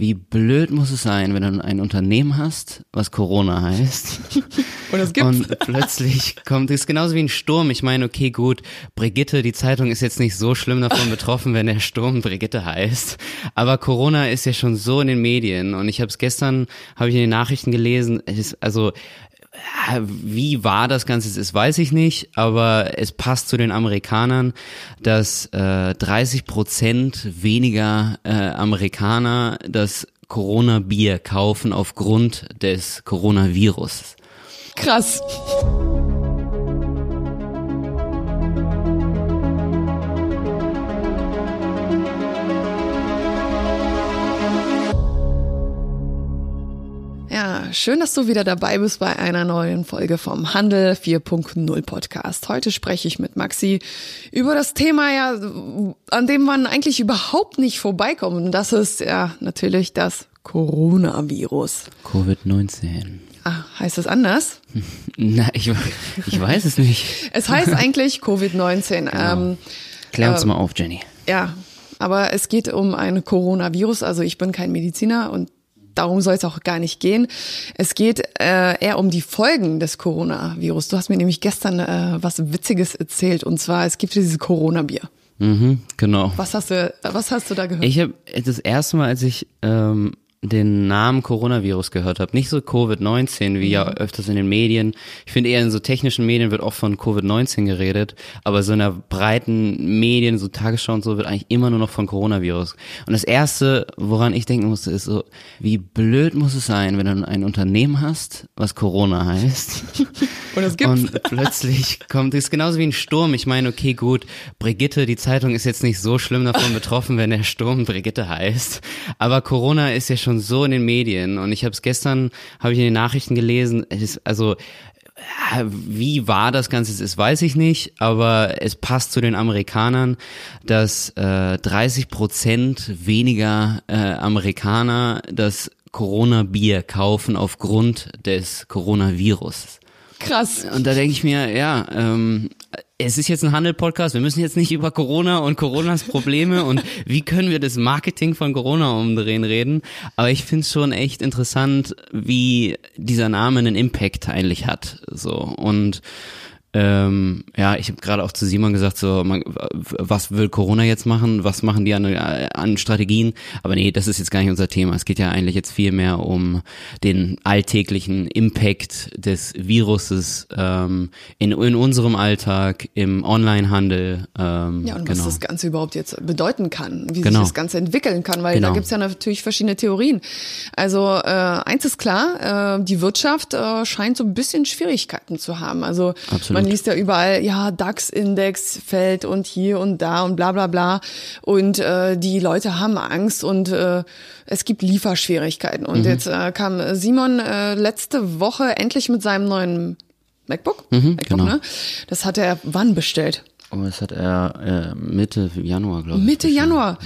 wie blöd muss es sein, wenn du ein Unternehmen hast, was Corona heißt. Und es gibt. Und plötzlich kommt es genauso wie ein Sturm. Ich meine, okay, gut, Brigitte, die Zeitung ist jetzt nicht so schlimm davon betroffen, wenn der Sturm Brigitte heißt. Aber Corona ist ja schon so in den Medien. Und ich habe es gestern, habe ich in den Nachrichten gelesen, es ist, also wie wahr das Ganze ist, weiß ich nicht, aber es passt zu den Amerikanern, dass äh, 30 Prozent weniger äh, Amerikaner das Corona-Bier kaufen aufgrund des Coronavirus. Krass. Schön, dass du wieder dabei bist bei einer neuen Folge vom Handel 4.0 Podcast. Heute spreche ich mit Maxi über das Thema, ja, an dem man eigentlich überhaupt nicht vorbeikommt. Und das ist ja natürlich das Coronavirus. Covid-19. Ah, heißt es anders? Na, ich, ich weiß es nicht. Es heißt eigentlich Covid-19. Genau. Ähm, Klär uns äh, mal auf, Jenny. ja, aber es geht um ein Coronavirus. Also ich bin kein Mediziner und darum soll es auch gar nicht gehen. Es geht äh, eher um die Folgen des Coronavirus. Du hast mir nämlich gestern äh, was Witziges erzählt und zwar es gibt dieses Corona-Bier. Mhm, genau. Was hast du, was hast du da gehört? Ich habe das erste Mal, als ich ähm, den Namen Coronavirus gehört habe, nicht so Covid-19 wie ja öfters in den Medien. Ich finde eher in so technischen Medien wird oft von Covid-19 geredet, aber so in der breiten Medien, so Tagesschau und so, wird eigentlich immer nur noch von Coronavirus. Und das erste, woran ich denken musste, ist so, wie blöd muss es sein, wenn du ein Unternehmen hast, was Corona heißt. und es gibt Und plötzlich kommt es genauso wie ein Sturm. Ich meine, okay, gut, Brigitte, die Zeitung ist jetzt nicht so schlimm davon betroffen, wenn der Sturm Brigitte heißt. Aber Corona ist ja schon so in den Medien. Und ich habe es gestern, habe ich in den Nachrichten gelesen, es ist, also äh, wie wahr das Ganze ist, weiß ich nicht, aber es passt zu den Amerikanern, dass äh, 30 Prozent weniger äh, Amerikaner das Corona-Bier kaufen aufgrund des Coronavirus. Krass. Und da denke ich mir, ja, ähm, es ist jetzt ein Handel-Podcast, wir müssen jetzt nicht über Corona und Coronas Probleme und wie können wir das Marketing von Corona umdrehen reden. Aber ich finde es schon echt interessant, wie dieser Name einen Impact eigentlich hat. So und ähm, ja, ich habe gerade auch zu Simon gesagt, so, man, was will Corona jetzt machen? Was machen die an, an Strategien? Aber nee, das ist jetzt gar nicht unser Thema. Es geht ja eigentlich jetzt viel mehr um den alltäglichen Impact des Viruses ähm, in, in unserem Alltag, im Onlinehandel. Ähm, Ja, und genau. was das Ganze überhaupt jetzt bedeuten kann, wie Genau. sich das Ganze entwickeln kann, weil Genau. da gibt's ja natürlich verschiedene Theorien. Also äh, eins ist klar, äh, die Wirtschaft äh, scheint so ein bisschen Schwierigkeiten zu haben. Also Absolut. Man liest ja überall, ja, DAX-Index fällt und hier und da und bla bla bla. Und äh, die Leute haben Angst und äh, es gibt Lieferschwierigkeiten. Mhm. Und jetzt äh, kam Simon äh, letzte Woche endlich mit seinem neuen MacBook. MacBook genau. ne? Das hat er wann bestellt? Oh, das hat er äh, Mitte Januar, glaube ich. Mitte. Januar.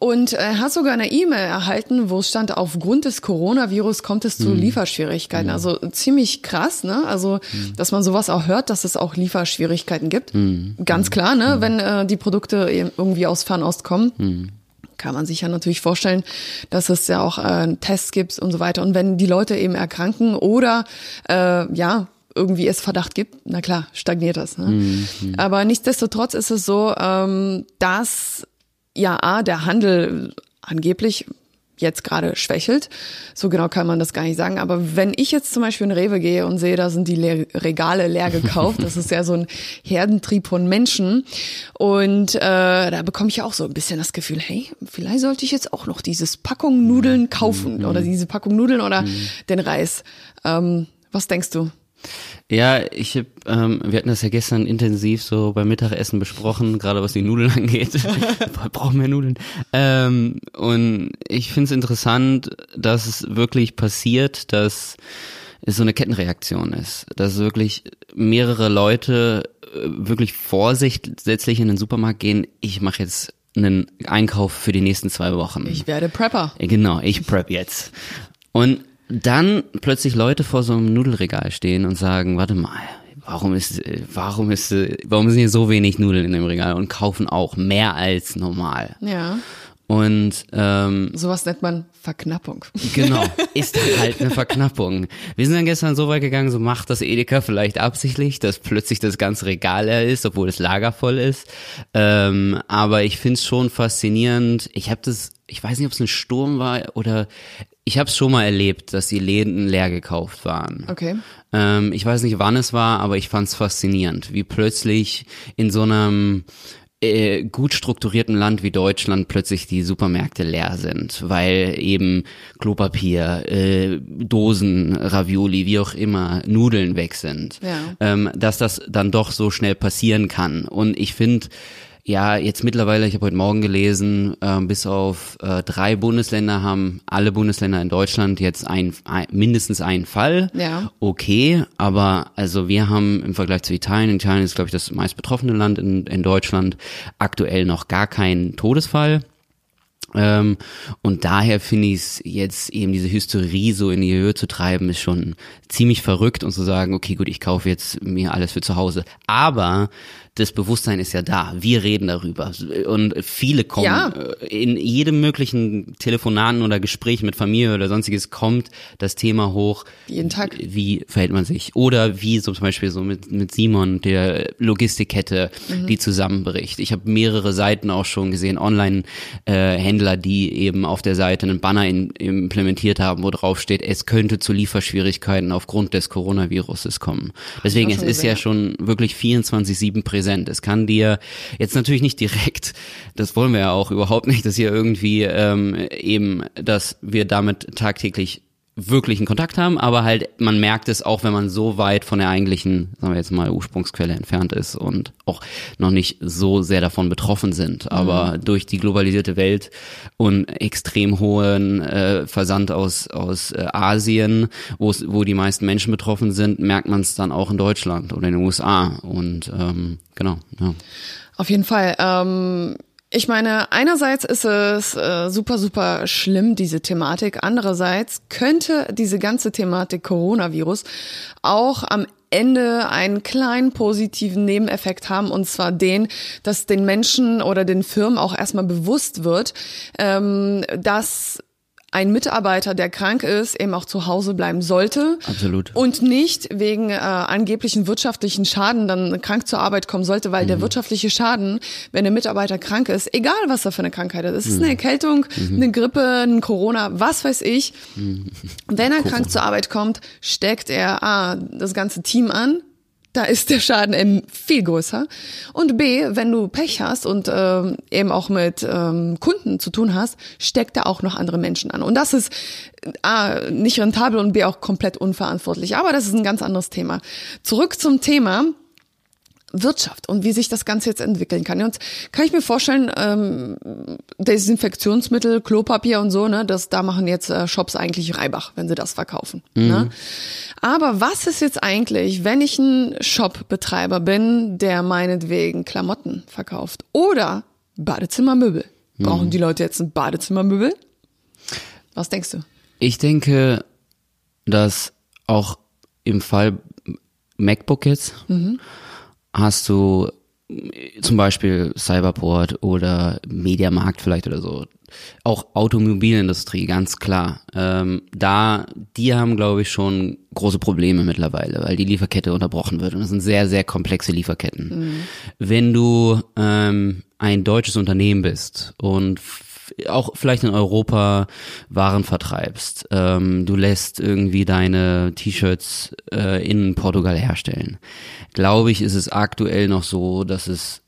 Und er hat sogar eine E-Mail erhalten, wo es stand, aufgrund des Coronavirus kommt es zu Lieferschwierigkeiten. Also ziemlich krass, ne? Also, dass man sowas auch hört, dass es auch Lieferschwierigkeiten gibt. Ganz klar, ne? Wenn äh, die Produkte eben irgendwie aus Fernost kommen. Kann man sich ja natürlich vorstellen, dass es ja auch äh, Tests gibt und so weiter. Und wenn die Leute eben erkranken oder äh, ja, irgendwie es Verdacht gibt, na klar, stagniert das. Ne? Aber nichtsdestotrotz ist es so, ähm, dass ja A, der Handel angeblich jetzt gerade schwächelt. So genau kann man das gar nicht sagen. Aber wenn ich jetzt zum Beispiel in Rewe gehe und sehe, da sind die Le Regale leer gekauft, das ist ja so ein Herdentrieb von Menschen. Und äh, da bekomme ich ja auch so ein bisschen das Gefühl, hey, vielleicht sollte ich jetzt auch noch dieses Packung Nudeln kaufen oder diese Packung Nudeln oder den Reis. Ähm, was denkst du? Ja, ich hab, ähm, wir hatten das ja gestern intensiv so beim Mittagessen besprochen, gerade was die Nudeln angeht. Wir brauchen mehr Nudeln. Ähm, und ich finde es interessant, dass es wirklich passiert, dass es so eine Kettenreaktion ist. Dass wirklich mehrere Leute äh, wirklich vorsätzlich in den Supermarkt gehen, ich mache jetzt einen Einkauf für die nächsten zwei Wochen. Ich werde Prepper. Ja, Genau, ich prep jetzt. Und dann plötzlich Leute vor so einem Nudelregal stehen und sagen, warte mal, warum ist, warum ist, warum sind hier so wenig Nudeln in dem Regal und kaufen auch mehr als normal? Ja. Und ähm, sowas nennt man Verknappung. Genau, ist halt eine Verknappung. Wir sind dann gestern so weit gegangen, so macht das Edeka vielleicht absichtlich, dass plötzlich das ganze Regal leer ist, obwohl das Lager voll ist. Ähm, aber ich find's schon faszinierend. Ich habe das, ich weiß nicht, ob es ein Sturm war oder ich habe es schon mal erlebt, dass die Läden leer gekauft waren. Okay. Ähm, ich weiß nicht, wann es war, aber ich fand's faszinierend, wie plötzlich in so einem äh, gut strukturierten Land wie Deutschland plötzlich die Supermärkte leer sind, weil eben Klopapier, äh, Dosen, Ravioli, wie auch immer, Nudeln weg sind, Ja. ähm, dass das dann doch so schnell passieren kann. Und ich finde, ja, jetzt mittlerweile, ich habe heute Morgen gelesen, ähm, bis auf äh, drei Bundesländer haben alle Bundesländer in Deutschland jetzt ein, ein, mindestens einen Fall. Ja. Okay, aber also wir haben im Vergleich zu Italien, Italien ist glaube ich das meist betroffene Land in, in Deutschland, aktuell noch gar keinen Todesfall. Ähm, und daher finde ich es jetzt eben diese Hysterie so in die Höhe zu treiben, ist schon ziemlich verrückt und zu sagen, okay, gut, ich kaufe jetzt mir alles für zu Hause. Aber das Bewusstsein ist ja da. Wir reden darüber. Und viele kommen Ja. äh, in jedem möglichen Telefonaten oder Gespräch mit Familie oder sonstiges kommt das Thema hoch. Jeden Tag. Wie verhält man sich? Oder wie so zum Beispiel so mit, mit Simon, der Logistikkette, die zusammenbricht. Ich habe mehrere Seiten auch schon gesehen, Online-Händler, die eben auf der Seite einen Banner in, implementiert haben, wo drauf steht, es könnte zu Lieferschwierigkeiten aufgrund des Coronaviruses kommen. Deswegen, es ist ja gesehen, schon wirklich 24-7 präsent. Es kann dir jetzt natürlich nicht direkt, das wollen wir ja auch überhaupt nicht, dass hier irgendwie ähm, eben, dass wir damit tagtäglich wirklichen Kontakt haben, aber halt man merkt es auch, wenn man so weit von der eigentlichen, sagen wir jetzt mal Ursprungsquelle entfernt ist und auch noch nicht so sehr davon betroffen sind. Aber durch die globalisierte Welt und extrem hohen äh, Versand aus aus äh, Asien, wo die meisten Menschen betroffen sind, merkt man es dann auch in Deutschland oder in den USA und ähm, genau. Ja. Auf jeden Fall. Ähm, ich meine, einerseits ist es äh, super, super schlimm, diese Thematik. Andererseits könnte diese ganze Thematik Coronavirus auch am Ende einen kleinen positiven Nebeneffekt haben, und zwar den, dass den Menschen oder den Firmen auch erstmal bewusst wird, ähm, dass ein Mitarbeiter, der krank ist, eben auch zu Hause bleiben sollte. Absolut. Und nicht wegen äh, angeblichen wirtschaftlichen Schaden dann krank zur Arbeit kommen sollte, weil Mhm. der wirtschaftliche Schaden, wenn der Mitarbeiter krank ist, egal was er für eine Krankheit hat, es ist Mhm. eine Erkältung, eine Grippe, ein Corona, was weiß ich. Mhm. Wenn er krank zur Arbeit kommt, steckt er A, das ganze Team an, da ist der Schaden eben viel größer. Und B, wenn du Pech hast und ähm, eben auch mit ähm, Kunden zu tun hast, steckt da auch noch andere Menschen an. Und das ist A, nicht rentabel und B, auch komplett unverantwortlich. Aber das ist ein ganz anderes Thema. Zurück zum Thema. Wirtschaft und wie sich das Ganze jetzt entwickeln kann. Und kann ich mir vorstellen, ähm, Desinfektionsmittel, Klopapier und so, ne, das da machen jetzt äh, Shops eigentlich Reibach, wenn sie das verkaufen. Ne? Aber was ist jetzt eigentlich, wenn ich ein Shopbetreiber bin, der meinetwegen Klamotten verkauft oder Badezimmermöbel? Brauchen die Leute jetzt ein Badezimmermöbel? Was denkst du? Ich denke, dass auch im Fall MacBook jetzt hast du äh, zum Beispiel Cyberport oder Mediamarkt vielleicht oder so. Auch Automobilindustrie, ganz klar. Ähm, da, die haben, glaube ich, schon große Probleme mittlerweile, weil die Lieferkette unterbrochen wird. Und das sind sehr, sehr komplexe Lieferketten. Wenn du ähm, ein deutsches Unternehmen bist und auch vielleicht in Europa Waren vertreibst. Ähm, du lässt irgendwie deine T-Shirts äh, in Portugal herstellen. Glaube ich, ist es aktuell noch so, dass es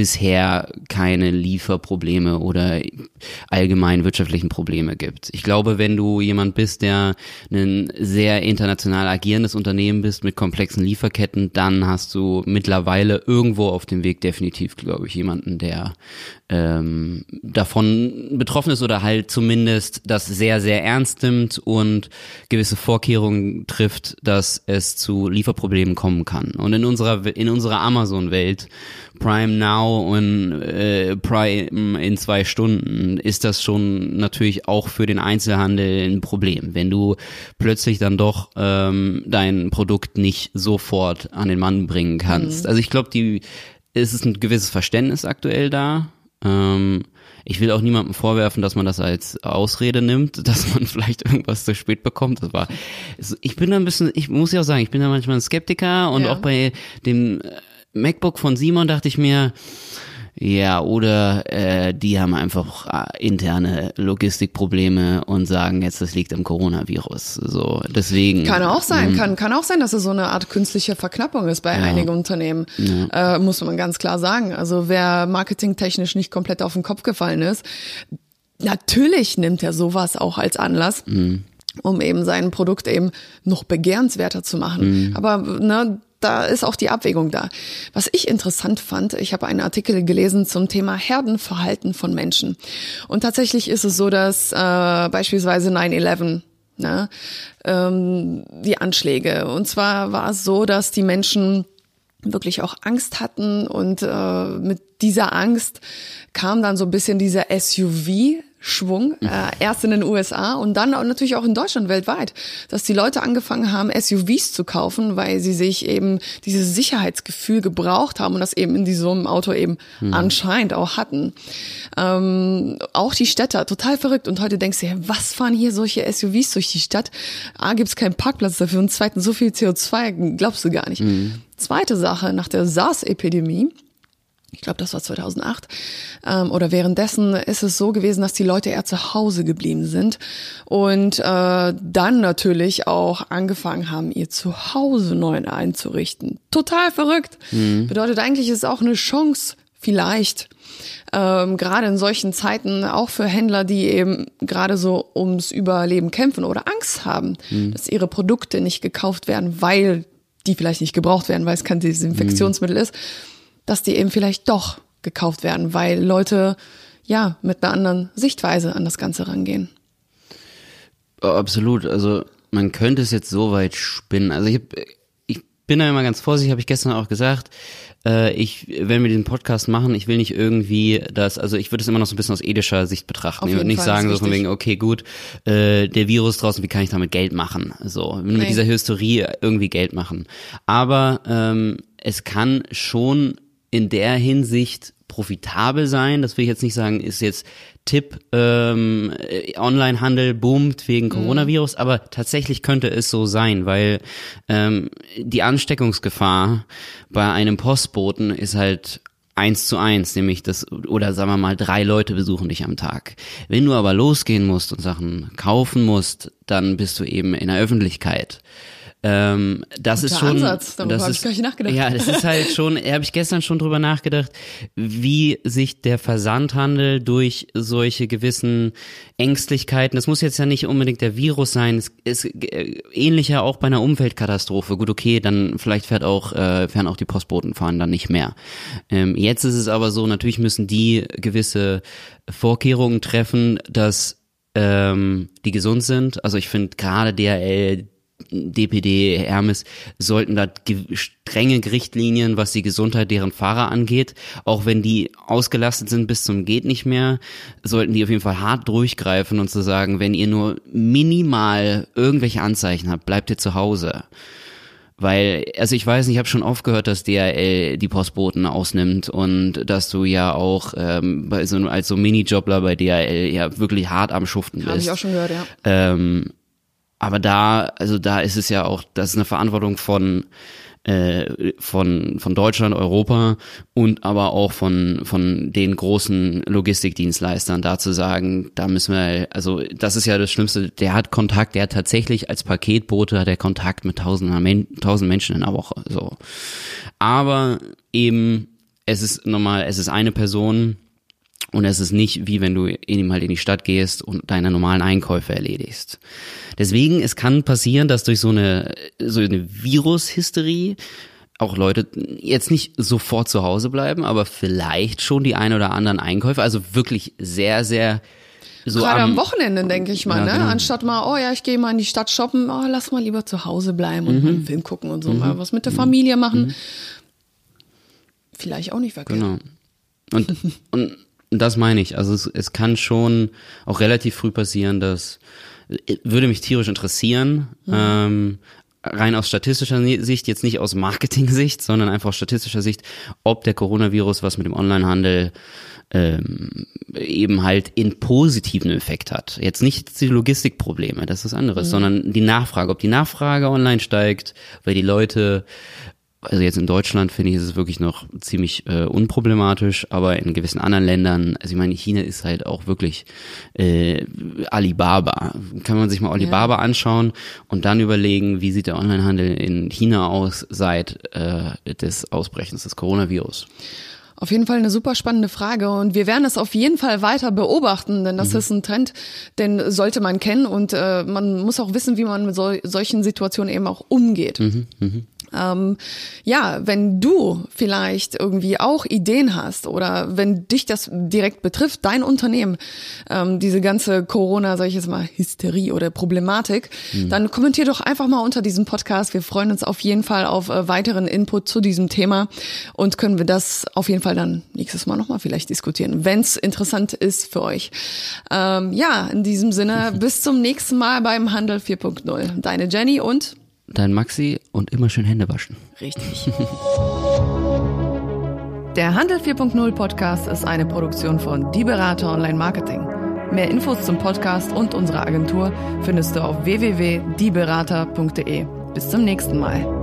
bisher keine Lieferprobleme oder allgemein wirtschaftlichen Probleme gibt. Ich glaube, wenn du jemand bist, der ein sehr international agierendes Unternehmen bist mit komplexen Lieferketten, dann hast du mittlerweile irgendwo auf dem Weg definitiv, glaube ich, jemanden, der ähm, davon betroffen ist oder halt zumindest das sehr, sehr ernst nimmt und gewisse Vorkehrungen trifft, dass es zu Lieferproblemen kommen kann. Und in unserer in unserer Amazon-Welt, Prime Now und äh, Prime in zwei Stunden, ist das schon natürlich auch für den Einzelhandel ein Problem. Wenn du plötzlich dann doch ähm, dein Produkt nicht sofort an den Mann bringen kannst. Also ich glaube, die es ist ein gewisses Verständnis aktuell da Ähm, ich will auch niemandem vorwerfen, dass man das als Ausrede nimmt, dass man vielleicht irgendwas zu spät bekommt. Das war, ich bin da ein bisschen, ich muss ja auch sagen, ich bin da manchmal ein Skeptiker und Ja. auch bei dem äh, MacBook von Simon dachte ich mir, ja, oder äh, die haben einfach äh, interne Logistikprobleme und sagen jetzt, das liegt am Coronavirus. So, deswegen. Kann auch Mhm. sein, kann, kann auch sein, dass es so eine Art künstliche Verknappung ist bei einigen Unternehmen. Äh, muss man ganz klar sagen. Also wer marketingtechnisch nicht komplett auf den Kopf gefallen ist, natürlich nimmt er sowas auch als Anlass. um eben sein Produkt eben noch begehrenswerter zu machen. Aber ne, da ist auch die Abwägung da. Was ich interessant fand, ich habe einen Artikel gelesen zum Thema Herdenverhalten von Menschen. Und tatsächlich ist es so, dass äh, beispielsweise 9-11 ne, ähm, die Anschläge. Und zwar war es so, dass die Menschen wirklich auch Angst hatten und äh, mit dieser Angst kam dann so ein bisschen dieser SUV Schwung, äh, erst in den USA und dann natürlich auch in Deutschland weltweit, dass die Leute angefangen haben, SUVs zu kaufen, weil sie sich eben dieses Sicherheitsgefühl gebraucht haben und das eben in diesem Auto eben anscheinend auch hatten. Ähm, auch die Städter, total verrückt. Und heute denkst du, ja, was fahren hier solche SUVs durch die Stadt? A, gibt's keinen Parkplatz dafür und zweitens so viel CO2, glaubst du gar nicht. Zweite Sache, nach der SARS-Epidemie, ich glaube, das war 2008, ähm, oder währenddessen ist es so gewesen, dass die Leute eher zu Hause geblieben sind und äh, dann natürlich auch angefangen haben, ihr Zuhause neu einzurichten. Total verrückt. Bedeutet eigentlich ist es auch eine Chance, vielleicht, ähm, gerade in solchen Zeiten, auch für Händler, die eben gerade so ums Überleben kämpfen oder Angst haben, dass ihre Produkte nicht gekauft werden, weil die vielleicht nicht gebraucht werden, weil es kein Desinfektionsmittel ist, dass die eben vielleicht doch gekauft werden, weil Leute ja mit einer anderen Sichtweise an das Ganze rangehen. Oh, Absolut. Also man könnte es jetzt so weit spinnen. Also ich, hab, ich bin da immer ganz vorsichtig, habe ich gestern auch gesagt. Äh, ich, wenn wir diesen Podcast machen, ich will nicht irgendwie das, also ich würde es immer noch so ein bisschen aus ethischer Sicht betrachten. Ich würde nicht Fall, sagen, so von wegen, okay, gut, äh, der Virus draußen, wie kann ich damit Geld machen? So, mit Nee. dieser Hysterie irgendwie Geld machen. Aber ähm, es kann schon in der Hinsicht profitabel sein. Das will ich jetzt nicht sagen, ist jetzt Tipp, ähm, äh, Onlinehandel boomt wegen Coronavirus, aber tatsächlich könnte es so sein, weil ähm, die Ansteckungsgefahr bei einem Postboten ist halt eins zu eins, nämlich das, oder sagen wir mal, drei Leute besuchen dich am Tag. Wenn du aber losgehen musst und Sachen kaufen musst, dann bist du eben in der Öffentlichkeit. Ähm, das Guter ist schon, Ansatz, darüber das hab ich ist, gar nicht nachgedacht. Ja, das ist halt schon, habe ich gestern schon drüber nachgedacht, wie sich der Versandhandel durch solche gewissen Ängstlichkeiten, das muss jetzt ja nicht unbedingt der Virus sein, es ist äh, ähnlicher auch bei einer Umweltkatastrophe. Gut, okay, dann vielleicht fährt auch, äh, fähren auch die Postboten fahren dann nicht mehr. Ähm, jetzt ist es aber so, natürlich müssen die gewisse Vorkehrungen treffen, dass ähm, die gesund sind. Also ich finde gerade DHL, DPD, Hermes sollten da ge strenge Richtlinien, was die Gesundheit deren Fahrer angeht. Auch wenn die ausgelastet sind bis zum geht nicht mehr, sollten die auf jeden Fall hart durchgreifen und zu sagen, wenn ihr nur minimal irgendwelche Anzeichen habt, bleibt ihr zu Hause. Weil, also ich weiß nicht, ich habe schon oft gehört, dass DHL die Postboten ausnimmt und dass du ja auch ähm, bei so, als so Minijobler bei DHL ja wirklich hart am Schuften Habe bist. ich auch schon gehört, ja. Ähm, aber da, also da ist es ja auch, das ist eine Verantwortung von äh, von von Deutschland, Europa und aber auch von von den großen Logistikdienstleistern da zu sagen, da müssen wir, also das ist ja das Schlimmste. Der hat Kontakt, der hat tatsächlich als Paketbote hat er Kontakt mit tausend, Men tausend Menschen in der Woche. So, aber eben es ist normal, es ist eine Person und es ist nicht wie wenn du eben halt in die Stadt gehst und deine normalen Einkäufe erledigst. Deswegen, es kann passieren, dass durch so eine, so eine Virushysterie auch Leute jetzt nicht sofort zu Hause bleiben, aber vielleicht schon die ein oder anderen Einkäufe, also wirklich sehr, sehr so Gerade am am, Wochenende, denke ich mal, Ja, ne? genau. Anstatt mal, oh ja, ich gehe mal in die Stadt shoppen, oh, lass mal lieber zu Hause bleiben und Mhm. mal einen Film gucken und so, mal was mit der Familie machen. Vielleicht auch nicht verkehrt. Genau. Und, und das meine ich. Also es, es kann schon auch relativ früh passieren, dass würde mich tierisch interessieren. Ähm, rein aus statistischer Sicht, jetzt nicht aus Marketing-Sicht, sondern einfach aus statistischer Sicht, ob der Coronavirus was mit dem Onlinehandel ähm, eben halt in positiven Effekt hat. Jetzt nicht die Logistikprobleme, das ist anderes, mhm. sondern die Nachfrage, ob die Nachfrage online steigt, weil die Leute also jetzt in Deutschland finde ich, ist es wirklich noch ziemlich äh, unproblematisch, aber in gewissen anderen Ländern, also ich meine, China ist halt auch wirklich äh, Alibaba. Kann man sich mal Alibaba ja. anschauen und dann überlegen, wie sieht der Onlinehandel in China aus seit äh, des Ausbrechens des Coronavirus. Auf jeden Fall eine super spannende Frage und wir werden es auf jeden Fall weiter beobachten, denn das mhm. ist ein Trend, den sollte man kennen und äh, man muss auch wissen, wie man mit so, solchen Situationen eben auch umgeht. Mhm. Mhm. Ähm, ja, wenn du vielleicht irgendwie auch Ideen hast oder wenn dich das direkt betrifft, dein Unternehmen, ähm, diese ganze Corona, sag ich jetzt mal, Hysterie oder Problematik, mhm. dann kommentier doch einfach mal unter diesem Podcast. Wir freuen uns auf jeden Fall auf äh, weiteren Input zu diesem Thema und können wir das auf jeden Fall dann nächstes Mal nochmal vielleicht diskutieren, wenn es interessant ist für euch. Ähm, ja, in diesem Sinne, bis zum nächsten Mal beim Handel 4.0. Deine Jenny und dein Maxi und immer schön Hände waschen. Richtig. Der Handel 4.0 Podcast ist eine Produktion von Die Berater Online Marketing. Mehr Infos zum Podcast und unserer Agentur findest du auf www.dieberater.de. Bis zum nächsten Mal.